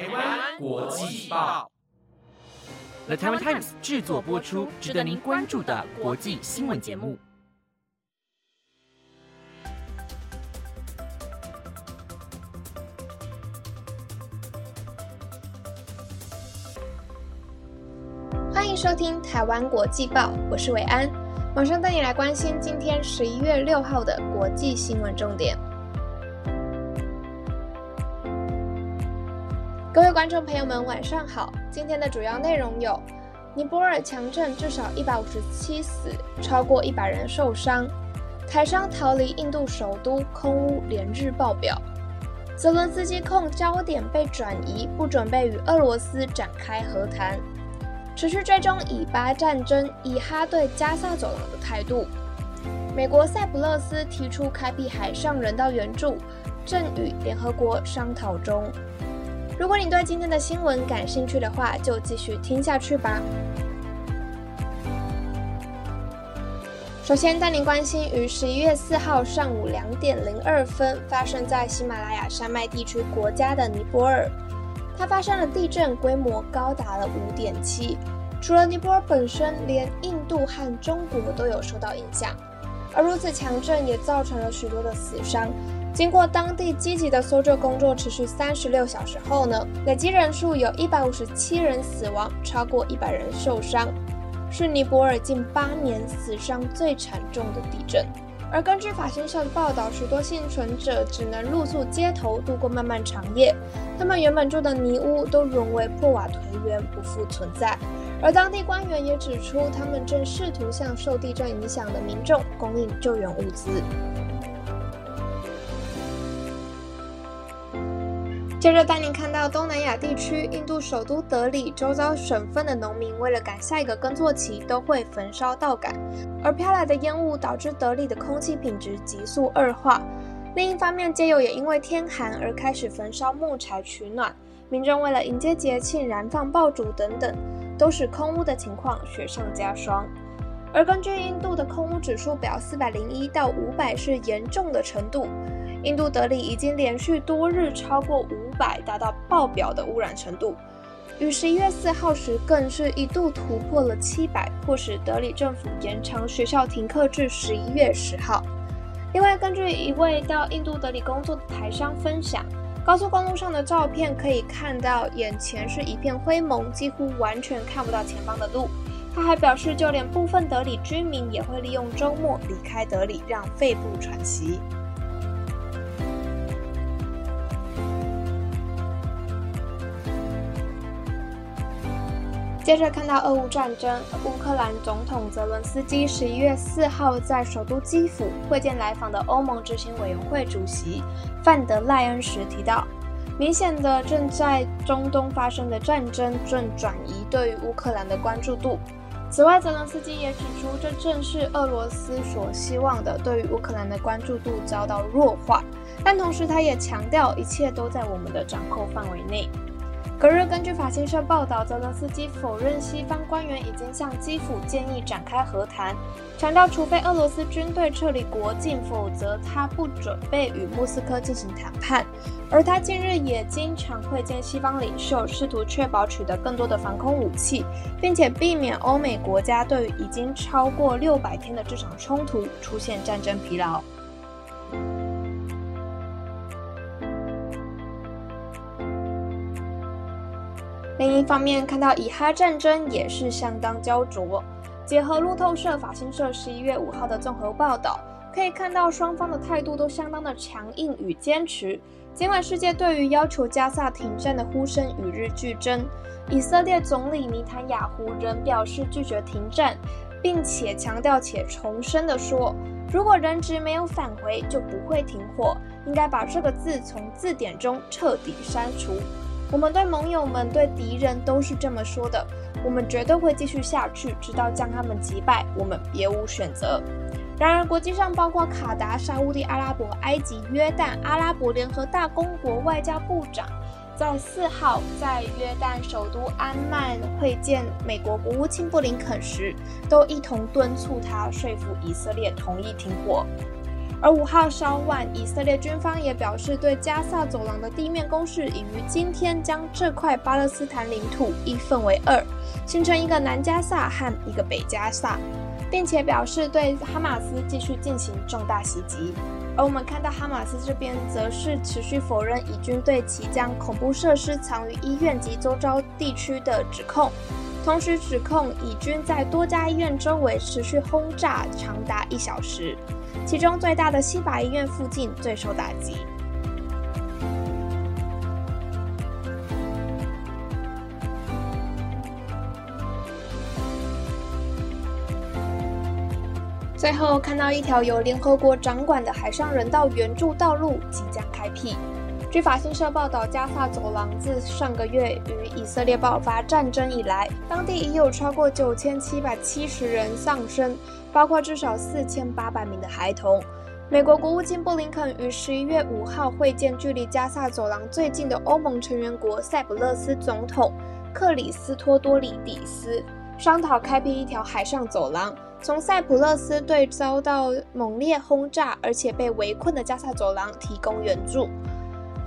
台湾国际报，The Taiwan Times 制作播出，值得您关注的国际新闻节目。欢迎收听台湾国际报，我是伟安，马上带你来关心今天十一月六号的国际新闻重点。各位观众朋友们，晚上好。今天的主要内容有：尼泊尔强震，至少一百五十七死，超过一百人受伤；台商逃离印度首都，空屋连日爆表；泽伦斯基控焦点被转移，不准备与俄罗斯展开和谈；持续追踪以巴战争，以哈对加萨走廊的态度；美国塞浦路斯提出开辟海上人道援助，正与联合国商讨中。如果你对今天的新闻感兴趣的话，就继续听下去吧。首先带您关心于十一月四号上午两点零二分发生在喜马拉雅山脉地区国家的尼泊尔，它发生了地震，规模高达了五点七。除了尼泊尔本身，连印度和中国都有受到影响，而如此强震也造成了许多的死伤。经过当地积极的搜救工作，持续三十六小时后呢，累计人数有一百五十七人死亡，超过一百人受伤，是尼泊尔近八年死伤最惨重的地震。而根据法新社的报道，许多幸存者只能露宿街头度过漫漫长夜，他们原本住的泥屋都沦为破瓦颓垣，不复存在。而当地官员也指出，他们正试图向受地震影响的民众供应救援物资。接着带您看到东南亚地区，印度首都德里周遭省份的农民为了赶下一个耕作期，都会焚烧稻杆，而飘来的烟雾导致德里的空气品质急速恶化。另一方面，街友也因为天寒而开始焚烧木柴取暖，民众为了迎接节庆燃放爆竹等等，都使空污的情况雪上加霜。而根据印度的空污指数表，四百零一到五百是严重的程度。印度德里已经连续多日超过五百，达到爆表的污染程度。于十一月四号时，更是一度突破了七百，迫使德里政府延长学校停课至十一月十号。另外，根据一位到印度德里工作的台商分享，高速公路上的照片可以看到，眼前是一片灰蒙，几乎完全看不到前方的路。他还表示，就连部分德里居民也会利用周末离开德里，让肺部喘息。接着看到俄乌战争，乌克兰总统泽伦斯基十一月四号在首都基辅会见来访的欧盟执行委员会主席范德赖恩时提到，明显的正在中东发生的战争正转移对于乌克兰的关注度。此外，泽伦斯基也指出，这正是俄罗斯所希望的，对于乌克兰的关注度遭到弱化。但同时，他也强调，一切都在我们的掌控范围内。隔日，根据法新社报道，泽连斯基否认西方官员已经向基辅建议展开和谈，强调除非俄罗斯军队撤离国境，否则他不准备与莫斯科进行谈判。而他近日也经常会见西方领袖，试图确保取得更多的防空武器，并且避免欧美国家对于已经超过六百天的这场冲突出现战争疲劳。另一方面，看到以哈战争也是相当焦灼。结合路透社、法新社十一月五号的综合报道，可以看到双方的态度都相当的强硬与坚持。尽管世界对于要求加萨停战的呼声与日俱增，以色列总理尼坦雅胡仍表示拒绝停战，并且强调且重申的说，如果人质没有返回，就不会停火，应该把这个字从字典中彻底删除。我们对盟友们、对敌人都是这么说的。我们绝对会继续下去，直到将他们击败。我们别无选择。然而，国际上包括卡达、沙地阿拉伯、埃及、约旦、阿拉伯联合大公国外交部长，在四号在约旦首都安曼会见美国国务卿布林肯时，都一同敦促他说服以色列同意停火。而五号稍晚，以色列军方也表示，对加萨走廊的地面攻势已于今天将这块巴勒斯坦领土一分为二，形成一个南加萨和一个北加萨，并且表示对哈马斯继续进行重大袭击。而我们看到哈马斯这边则是持续否认以军对其将恐怖设施藏于医院及周遭地区的指控。同时指控以军在多家医院周围持续轰炸长达一小时，其中最大的西法医院附近最受打击。最后看到一条由联合国掌管的海上人道援助道路即将开辟。据法新社报道，加萨走廊自上个月与以色列爆发战争以来，当地已有超过九千七百七十人丧生，包括至少四千八百名的孩童。美国国务卿布林肯于十一月五号会见距离加萨走廊最近的欧盟成员国塞浦路斯总统克里斯托多里底斯，商讨开辟一条海上走廊，从塞浦路斯对遭到猛烈轰炸而且被围困的加萨走廊提供援助。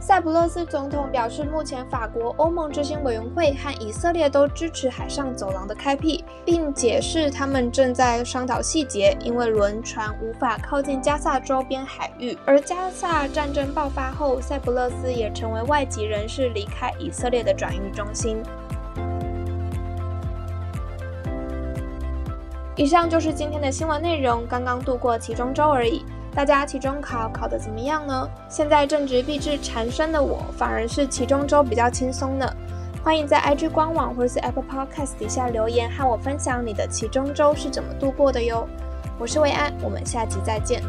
塞浦路斯总统表示，目前法国、欧盟执行委员会和以色列都支持海上走廊的开辟，并解释他们正在商讨细节，因为轮船无法靠近加萨周边海域。而加萨战争爆发后，塞浦路斯也成为外籍人士离开以色列的转运中心。以上就是今天的新闻内容，刚刚度过其中周而已。大家期中考考得怎么样呢？现在正值毕至缠身的我，反而是期中周比较轻松呢。欢迎在 IG 官网或者是 Apple Podcast 底下留言，和我分享你的期中周是怎么度过的哟。我是薇安，我们下期再见。